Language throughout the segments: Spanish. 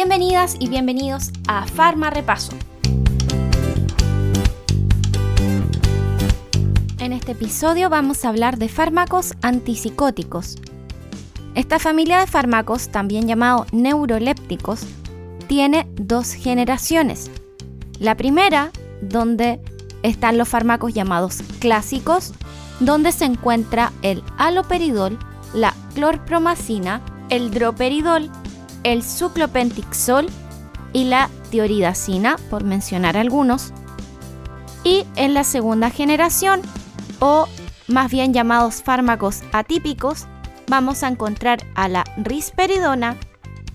Bienvenidas y bienvenidos a Farma Repaso. En este episodio vamos a hablar de fármacos antipsicóticos. Esta familia de fármacos, también llamado neurolépticos, tiene dos generaciones. La primera, donde están los fármacos llamados clásicos, donde se encuentra el aloperidol, la clorpromacina, el droperidol, el suclopentixol y la tioridacina, por mencionar algunos. Y en la segunda generación, o más bien llamados fármacos atípicos, vamos a encontrar a la risperidona,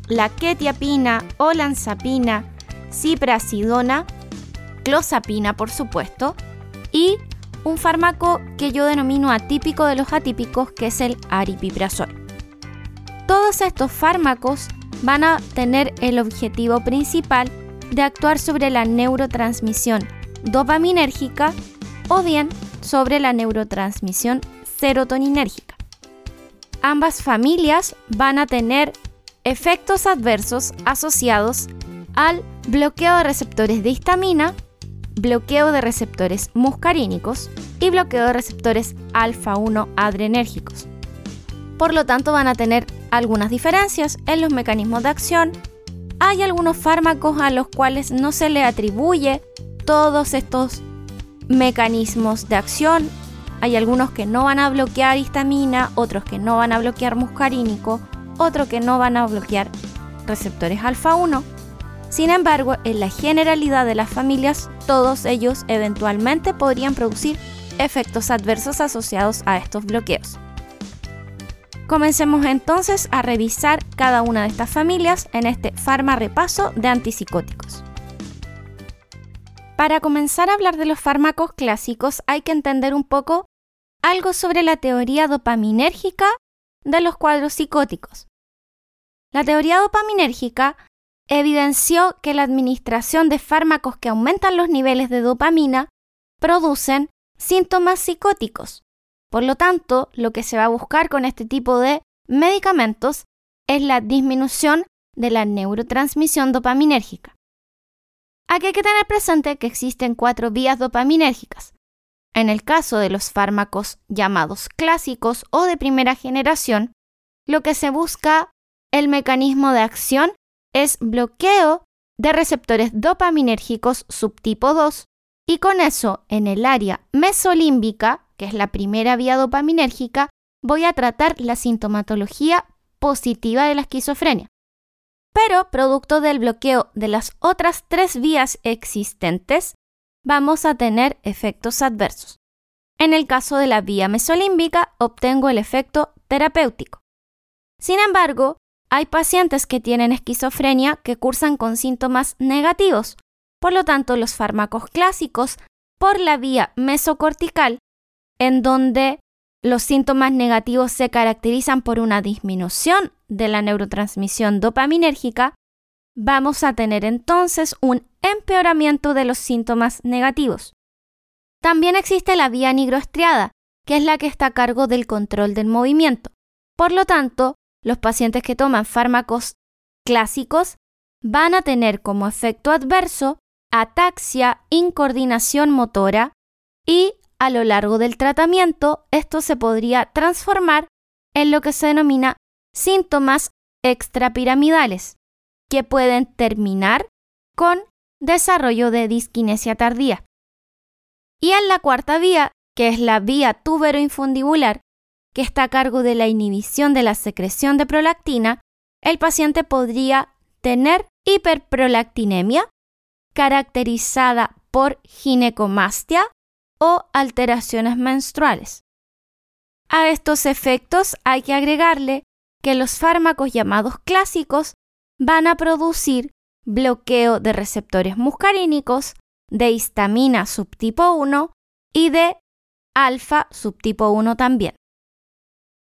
la quetiapina o lanzapina, ciprasidona, clozapina por supuesto, y un fármaco que yo denomino atípico de los atípicos que es el aripiprazol. Todos estos fármacos van a tener el objetivo principal de actuar sobre la neurotransmisión dopaminérgica o bien sobre la neurotransmisión serotoninérgica. Ambas familias van a tener efectos adversos asociados al bloqueo de receptores de histamina, bloqueo de receptores muscarínicos y bloqueo de receptores alfa-1 adrenérgicos. Por lo tanto, van a tener algunas diferencias en los mecanismos de acción. Hay algunos fármacos a los cuales no se le atribuye todos estos mecanismos de acción. Hay algunos que no van a bloquear histamina, otros que no van a bloquear muscarínico, otros que no van a bloquear receptores alfa 1. Sin embargo, en la generalidad de las familias, todos ellos eventualmente podrían producir efectos adversos asociados a estos bloqueos. Comencemos entonces a revisar cada una de estas familias en este Farma Repaso de antipsicóticos. Para comenzar a hablar de los fármacos clásicos hay que entender un poco algo sobre la teoría dopaminérgica de los cuadros psicóticos. La teoría dopaminérgica evidenció que la administración de fármacos que aumentan los niveles de dopamina producen síntomas psicóticos, por lo tanto, lo que se va a buscar con este tipo de medicamentos es la disminución de la neurotransmisión dopaminérgica. Aquí hay que tener presente que existen cuatro vías dopaminérgicas. En el caso de los fármacos llamados clásicos o de primera generación, lo que se busca el mecanismo de acción es bloqueo de receptores dopaminérgicos subtipo 2 y con eso en el área mesolímbica que es la primera vía dopaminérgica, voy a tratar la sintomatología positiva de la esquizofrenia. Pero, producto del bloqueo de las otras tres vías existentes, vamos a tener efectos adversos. En el caso de la vía mesolímbica, obtengo el efecto terapéutico. Sin embargo, hay pacientes que tienen esquizofrenia que cursan con síntomas negativos. Por lo tanto, los fármacos clásicos por la vía mesocortical en donde los síntomas negativos se caracterizan por una disminución de la neurotransmisión dopaminérgica, vamos a tener entonces un empeoramiento de los síntomas negativos. También existe la vía nigroestriada, que es la que está a cargo del control del movimiento. Por lo tanto, los pacientes que toman fármacos clásicos van a tener como efecto adverso ataxia, incoordinación motora y a lo largo del tratamiento, esto se podría transformar en lo que se denomina síntomas extrapiramidales, que pueden terminar con desarrollo de disquinesia tardía. Y en la cuarta vía, que es la vía tuberoinfundibular, que está a cargo de la inhibición de la secreción de prolactina, el paciente podría tener hiperprolactinemia, caracterizada por ginecomastia o alteraciones menstruales. A estos efectos hay que agregarle que los fármacos llamados clásicos van a producir bloqueo de receptores muscarínicos, de histamina subtipo 1 y de alfa subtipo 1 también.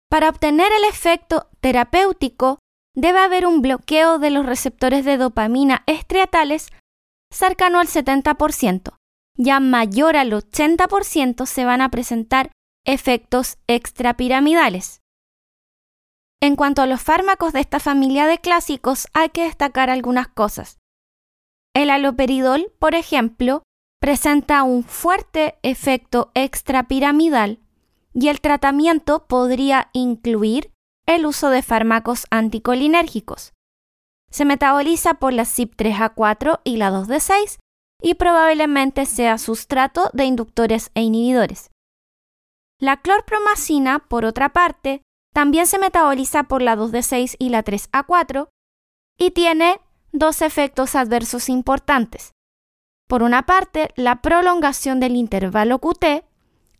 Para obtener el efecto terapéutico debe haber un bloqueo de los receptores de dopamina estriatales cercano al 70%, ya mayor al 80% se van a presentar efectos extrapiramidales. En cuanto a los fármacos de esta familia de clásicos, hay que destacar algunas cosas. El aloperidol, por ejemplo, presenta un fuerte efecto extrapiramidal y el tratamiento podría incluir el uso de fármacos anticolinérgicos. Se metaboliza por la CYP3A4 y la 2D6 y probablemente sea sustrato de inductores e inhibidores. La clorpromacina, por otra parte, también se metaboliza por la 2D6 y la 3A4 y tiene dos efectos adversos importantes. Por una parte, la prolongación del intervalo QT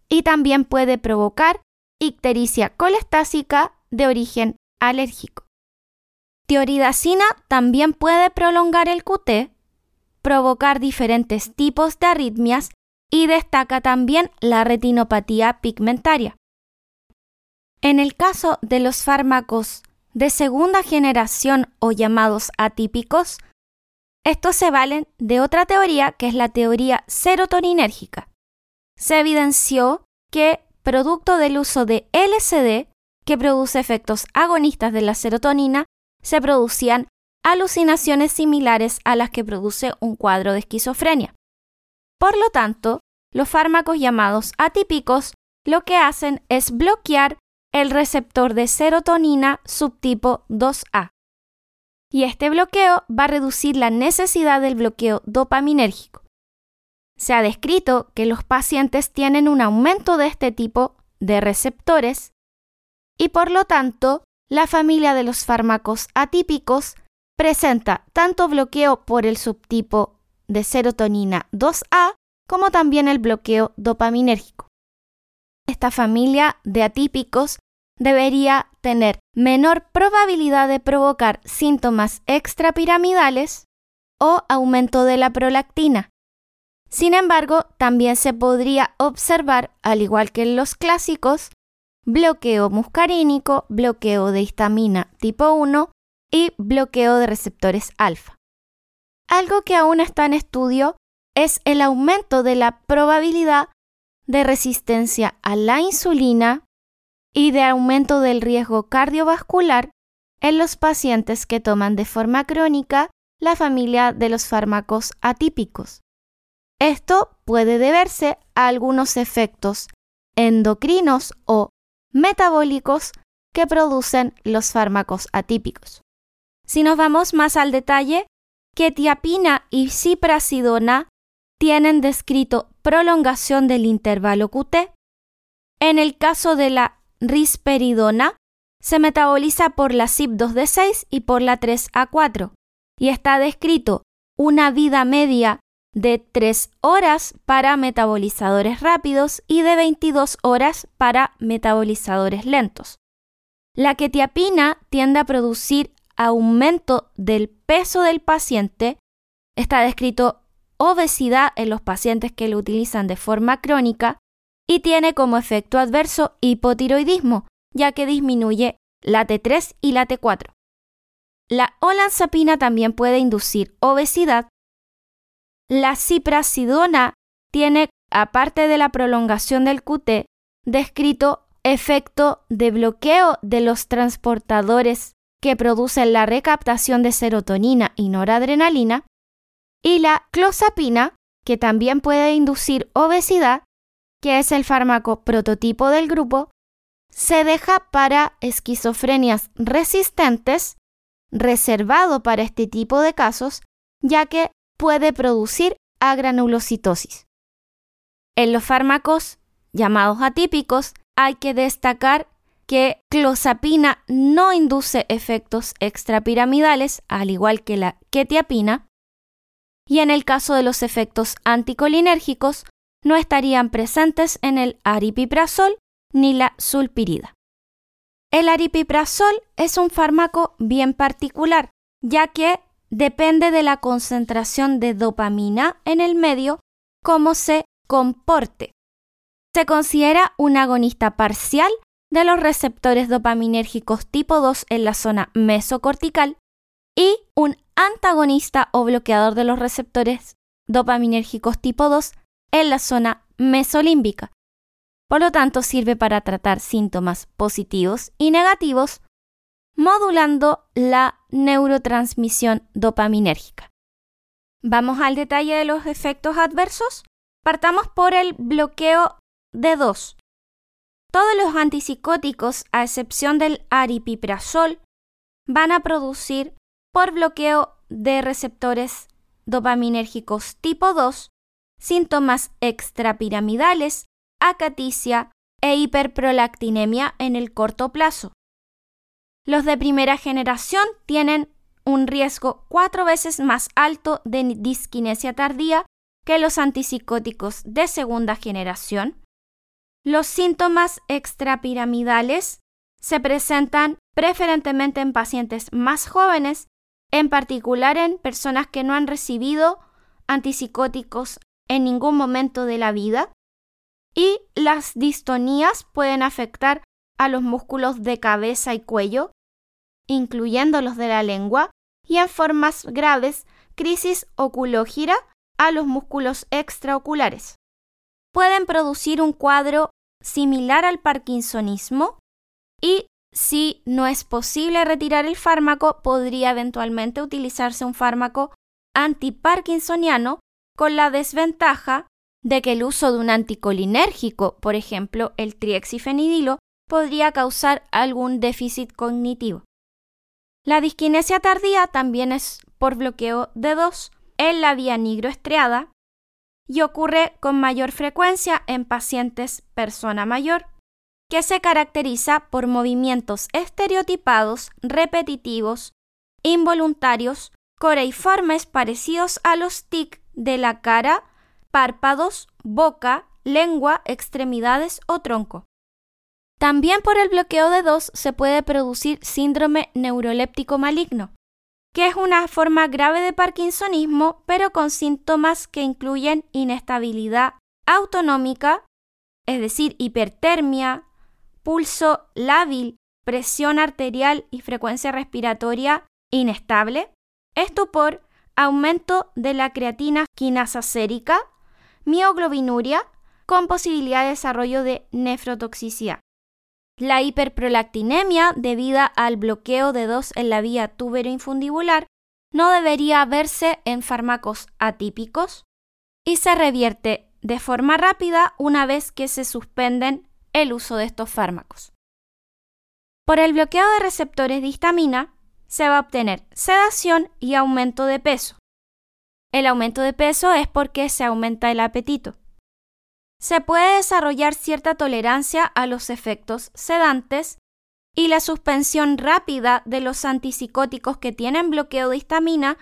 y también puede provocar ictericia colestásica de origen alérgico. Tioridacina también puede prolongar el QT, provocar diferentes tipos de arritmias y destaca también la retinopatía pigmentaria. En el caso de los fármacos de segunda generación o llamados atípicos, estos se valen de otra teoría que es la teoría serotoninérgica. Se evidenció que, producto del uso de LSD, que produce efectos agonistas de la serotonina, se producían alucinaciones similares a las que produce un cuadro de esquizofrenia. Por lo tanto, los fármacos llamados atípicos lo que hacen es bloquear el receptor de serotonina subtipo 2A. Y este bloqueo va a reducir la necesidad del bloqueo dopaminérgico. Se ha descrito que los pacientes tienen un aumento de este tipo de receptores y por lo tanto la familia de los fármacos atípicos presenta tanto bloqueo por el subtipo de serotonina 2A como también el bloqueo dopaminérgico. Esta familia de atípicos debería tener menor probabilidad de provocar síntomas extrapiramidales o aumento de la prolactina. Sin embargo, también se podría observar, al igual que en los clásicos, bloqueo muscarínico, bloqueo de histamina tipo 1 y bloqueo de receptores alfa. Algo que aún está en estudio es el aumento de la probabilidad de resistencia a la insulina y de aumento del riesgo cardiovascular en los pacientes que toman de forma crónica la familia de los fármacos atípicos. Esto puede deberse a algunos efectos endocrinos o metabólicos que producen los fármacos atípicos. Si nos vamos más al detalle, quetiapina y ciprasidona tienen descrito prolongación del intervalo QT. En el caso de la risperidona, se metaboliza por la CYP2D6 y por la 3A4 y está descrito una vida media de 3 horas para metabolizadores rápidos y de 22 horas para metabolizadores lentos. La quetiapina tiende a producir aumento del peso del paciente. Está descrito obesidad en los pacientes que lo utilizan de forma crónica y tiene como efecto adverso hipotiroidismo, ya que disminuye la T3 y la T4. La olanzapina también puede inducir obesidad. La ciprasidona tiene, aparte de la prolongación del QT, descrito efecto de bloqueo de los transportadores que producen la recaptación de serotonina y noradrenalina, y la clozapina, que también puede inducir obesidad, que es el fármaco prototipo del grupo, se deja para esquizofrenias resistentes, reservado para este tipo de casos, ya que puede producir agranulocitosis. En los fármacos llamados atípicos hay que destacar que clozapina no induce efectos extrapiramidales, al igual que la quetiapina, y en el caso de los efectos anticolinérgicos no estarían presentes en el aripiprazol ni la sulpirida. El aripiprazol es un fármaco bien particular, ya que depende de la concentración de dopamina en el medio cómo se comporte. Se considera un agonista parcial de los receptores dopaminérgicos tipo 2 en la zona mesocortical y un antagonista o bloqueador de los receptores dopaminérgicos tipo 2 en la zona mesolímbica. Por lo tanto, sirve para tratar síntomas positivos y negativos modulando la neurotransmisión dopaminérgica. Vamos al detalle de los efectos adversos. Partamos por el bloqueo de 2. Todos los antipsicóticos, a excepción del aripiprazol, van a producir por bloqueo de receptores dopaminérgicos tipo 2 síntomas extrapiramidales, acaticia e hiperprolactinemia en el corto plazo. Los de primera generación tienen un riesgo cuatro veces más alto de disquinesia tardía que los antipsicóticos de segunda generación. Los síntomas extrapiramidales se presentan preferentemente en pacientes más jóvenes, en particular en personas que no han recibido antipsicóticos en ningún momento de la vida. Y las distonías pueden afectar a los músculos de cabeza y cuello, incluyendo los de la lengua, y en formas graves, crisis oculógira a los músculos extraoculares. Pueden producir un cuadro similar al parkinsonismo y si no es posible retirar el fármaco, podría eventualmente utilizarse un fármaco antiparkinsoniano con la desventaja de que el uso de un anticolinérgico, por ejemplo el triexifenidilo, podría causar algún déficit cognitivo. La disquinesia tardía también es por bloqueo de 2 en la vía nigroestriada y ocurre con mayor frecuencia en pacientes persona mayor, que se caracteriza por movimientos estereotipados, repetitivos, involuntarios, coreiformes parecidos a los tic de la cara, párpados, boca, lengua, extremidades o tronco. También por el bloqueo de 2 se puede producir síndrome neuroléptico maligno, que es una forma grave de parkinsonismo, pero con síntomas que incluyen inestabilidad autonómica, es decir, hipertermia, pulso lábil, presión arterial y frecuencia respiratoria inestable, estupor, aumento de la creatina quinasa sérica, mioglobinuria, con posibilidad de desarrollo de nefrotoxicidad. La hiperprolactinemia, debida al bloqueo de dos en la vía tuberoinfundibular, no debería verse en fármacos atípicos y se revierte de forma rápida una vez que se suspenden el uso de estos fármacos. Por el bloqueo de receptores de histamina, se va a obtener sedación y aumento de peso. El aumento de peso es porque se aumenta el apetito se puede desarrollar cierta tolerancia a los efectos sedantes y la suspensión rápida de los antipsicóticos que tienen bloqueo de histamina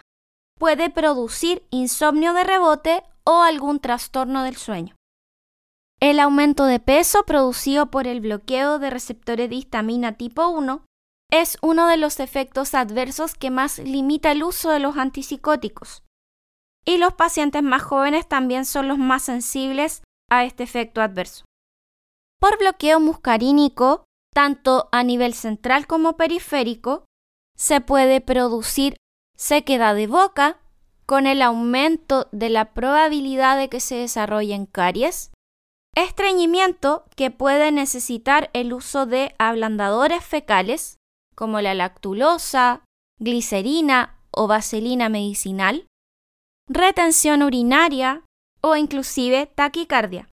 puede producir insomnio de rebote o algún trastorno del sueño. El aumento de peso producido por el bloqueo de receptores de histamina tipo 1 es uno de los efectos adversos que más limita el uso de los antipsicóticos. Y los pacientes más jóvenes también son los más sensibles a este efecto adverso. Por bloqueo muscarínico, tanto a nivel central como periférico, se puede producir sequedad de boca con el aumento de la probabilidad de que se desarrollen caries, estreñimiento que puede necesitar el uso de ablandadores fecales como la lactulosa, glicerina o vaselina medicinal, retención urinaria o inclusive taquicardia.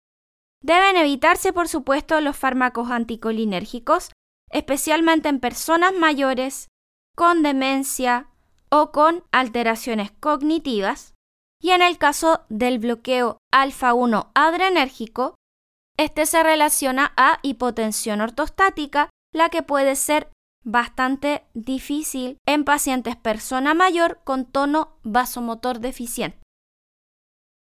Deben evitarse, por supuesto, los fármacos anticolinérgicos, especialmente en personas mayores, con demencia o con alteraciones cognitivas. Y en el caso del bloqueo alfa-1 adrenérgico, este se relaciona a hipotensión ortostática, la que puede ser bastante difícil en pacientes persona mayor con tono vasomotor deficiente.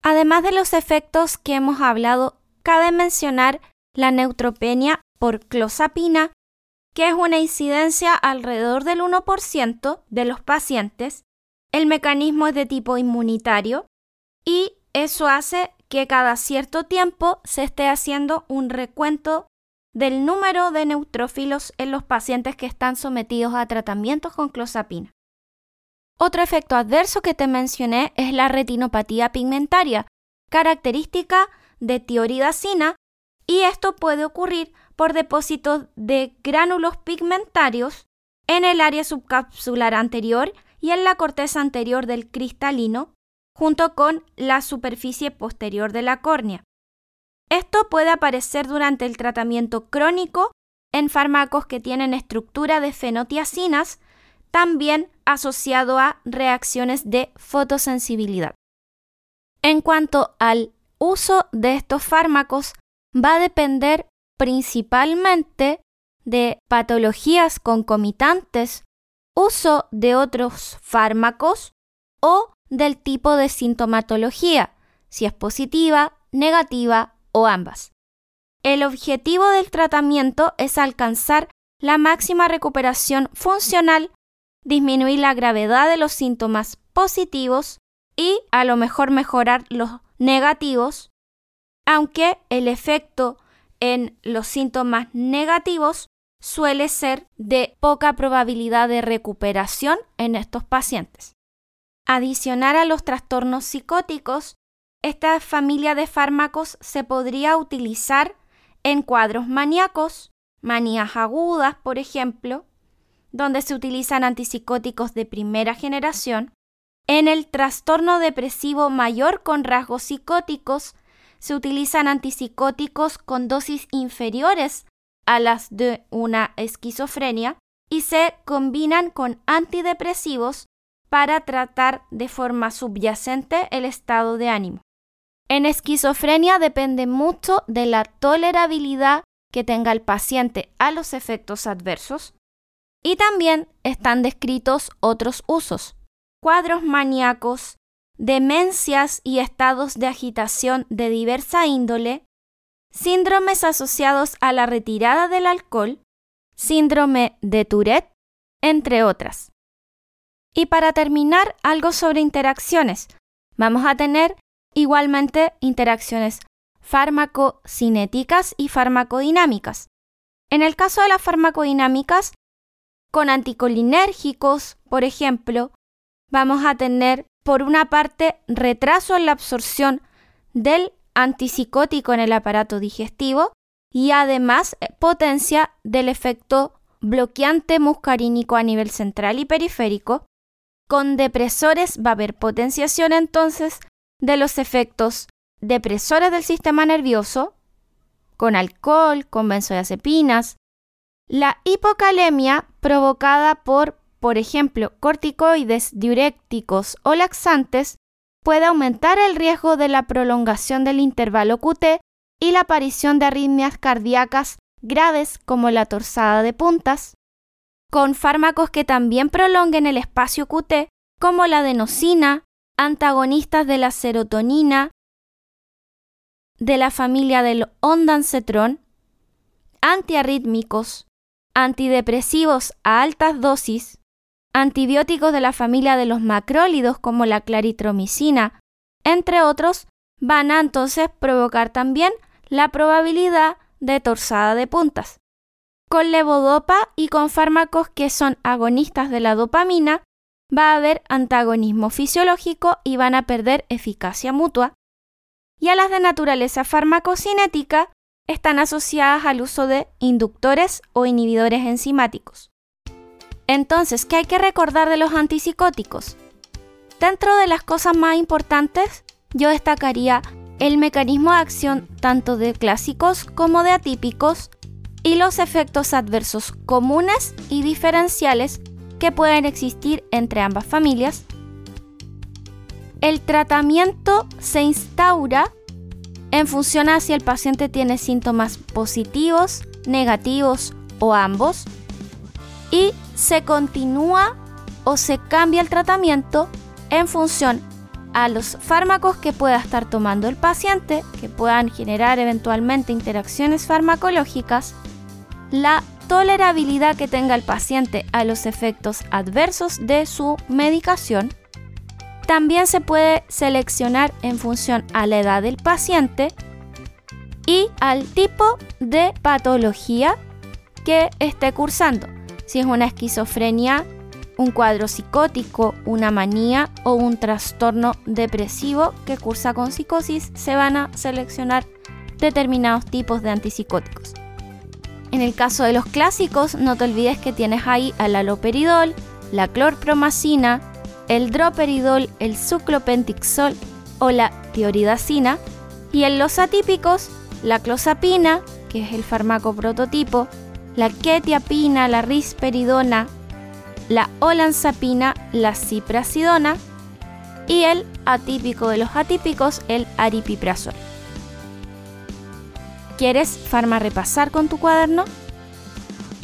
Además de los efectos que hemos hablado, cabe mencionar la neutropenia por clozapina, que es una incidencia alrededor del 1% de los pacientes. El mecanismo es de tipo inmunitario y eso hace que cada cierto tiempo se esté haciendo un recuento del número de neutrófilos en los pacientes que están sometidos a tratamientos con clozapina. Otro efecto adverso que te mencioné es la retinopatía pigmentaria, característica de tioridacina, y esto puede ocurrir por depósitos de gránulos pigmentarios en el área subcapsular anterior y en la corteza anterior del cristalino, junto con la superficie posterior de la córnea. Esto puede aparecer durante el tratamiento crónico en fármacos que tienen estructura de fenotiacinas, también asociado a reacciones de fotosensibilidad. En cuanto al uso de estos fármacos, va a depender principalmente de patologías concomitantes, uso de otros fármacos o del tipo de sintomatología, si es positiva, negativa o ambas. El objetivo del tratamiento es alcanzar la máxima recuperación funcional, disminuir la gravedad de los síntomas positivos y a lo mejor mejorar los negativos, aunque el efecto en los síntomas negativos suele ser de poca probabilidad de recuperación en estos pacientes. Adicionar a los trastornos psicóticos, esta familia de fármacos se podría utilizar en cuadros maníacos, manías agudas, por ejemplo, donde se utilizan antipsicóticos de primera generación, en el trastorno depresivo mayor con rasgos psicóticos, se utilizan antipsicóticos con dosis inferiores a las de una esquizofrenia y se combinan con antidepresivos para tratar de forma subyacente el estado de ánimo. En esquizofrenia depende mucho de la tolerabilidad que tenga el paciente a los efectos adversos y también están descritos otros usos, cuadros maníacos, demencias y estados de agitación de diversa índole, síndromes asociados a la retirada del alcohol, síndrome de Tourette, entre otras. Y para terminar, algo sobre interacciones. Vamos a tener igualmente interacciones farmacocinéticas y farmacodinámicas. En el caso de las farmacodinámicas, con anticolinérgicos, por ejemplo, vamos a tener por una parte retraso en la absorción del antipsicótico en el aparato digestivo y además eh, potencia del efecto bloqueante muscarínico a nivel central y periférico. Con depresores va a haber potenciación entonces de los efectos depresores del sistema nervioso, con alcohol, con benzodiazepinas, la hipocalemia provocada por, por ejemplo, corticoides, diuréticos o laxantes puede aumentar el riesgo de la prolongación del intervalo QT y la aparición de arritmias cardíacas graves como la torsada de puntas, con fármacos que también prolonguen el espacio QT como la adenosina, antagonistas de la serotonina, de la familia del ondansetron, antiarrítmicos, antidepresivos a altas dosis, antibióticos de la familia de los macrólidos como la claritromicina, entre otros, van a entonces provocar también la probabilidad de torsada de puntas. Con levodopa y con fármacos que son agonistas de la dopamina, va a haber antagonismo fisiológico y van a perder eficacia mutua. Y a las de naturaleza farmacocinética están asociadas al uso de inductores o inhibidores enzimáticos. Entonces, ¿qué hay que recordar de los antipsicóticos? Dentro de las cosas más importantes, yo destacaría el mecanismo de acción tanto de clásicos como de atípicos y los efectos adversos comunes y diferenciales que pueden existir entre ambas familias. El tratamiento se instaura en función a si el paciente tiene síntomas positivos, negativos o ambos y se continúa o se cambia el tratamiento en función a los fármacos que pueda estar tomando el paciente, que puedan generar eventualmente interacciones farmacológicas, la tolerabilidad que tenga el paciente a los efectos adversos de su medicación. También se puede seleccionar en función a la edad del paciente y al tipo de patología que esté cursando si es una esquizofrenia, un cuadro psicótico, una manía o un trastorno depresivo que cursa con psicosis, se van a seleccionar determinados tipos de antipsicóticos. En el caso de los clásicos, no te olvides que tienes ahí al aloperidol, la clorpromacina, el droperidol, el suclopentixol o la tioridacina, y en los atípicos, la clozapina, que es el fármaco prototipo, la quetiapina, la risperidona, la olanzapina, la ciprasidona y el atípico de los atípicos, el aripiprazol. ¿Quieres farma repasar con tu cuaderno?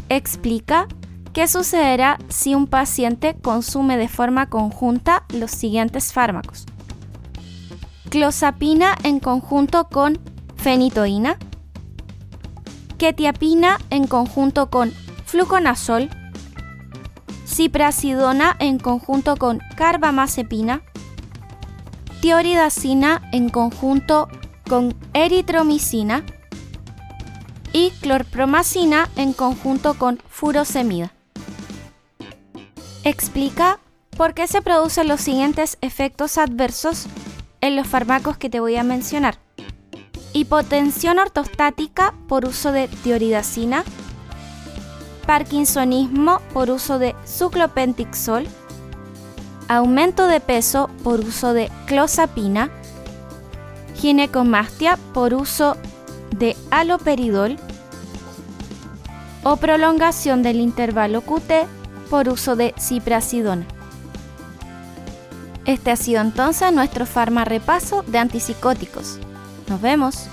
Explica qué sucederá si un paciente consume de forma conjunta los siguientes fármacos. Clozapina en conjunto con fenitoína, ketiapina en conjunto con fluconazol, ciprasidona en conjunto con carbamazepina, tioridacina en conjunto con eritromicina y clorpromacina en conjunto con furosemida. Explica por qué se producen los siguientes efectos adversos en los fármacos que te voy a mencionar. Hipotensión ortostática por uso de tioridacina, Parkinsonismo por uso de suclopentixol, aumento de peso por uso de clozapina, ginecomastia por uso de aloperidol o prolongación del intervalo QT por uso de ciprasidona. Este ha sido entonces nuestro farma repaso de antipsicóticos. Nos vemos.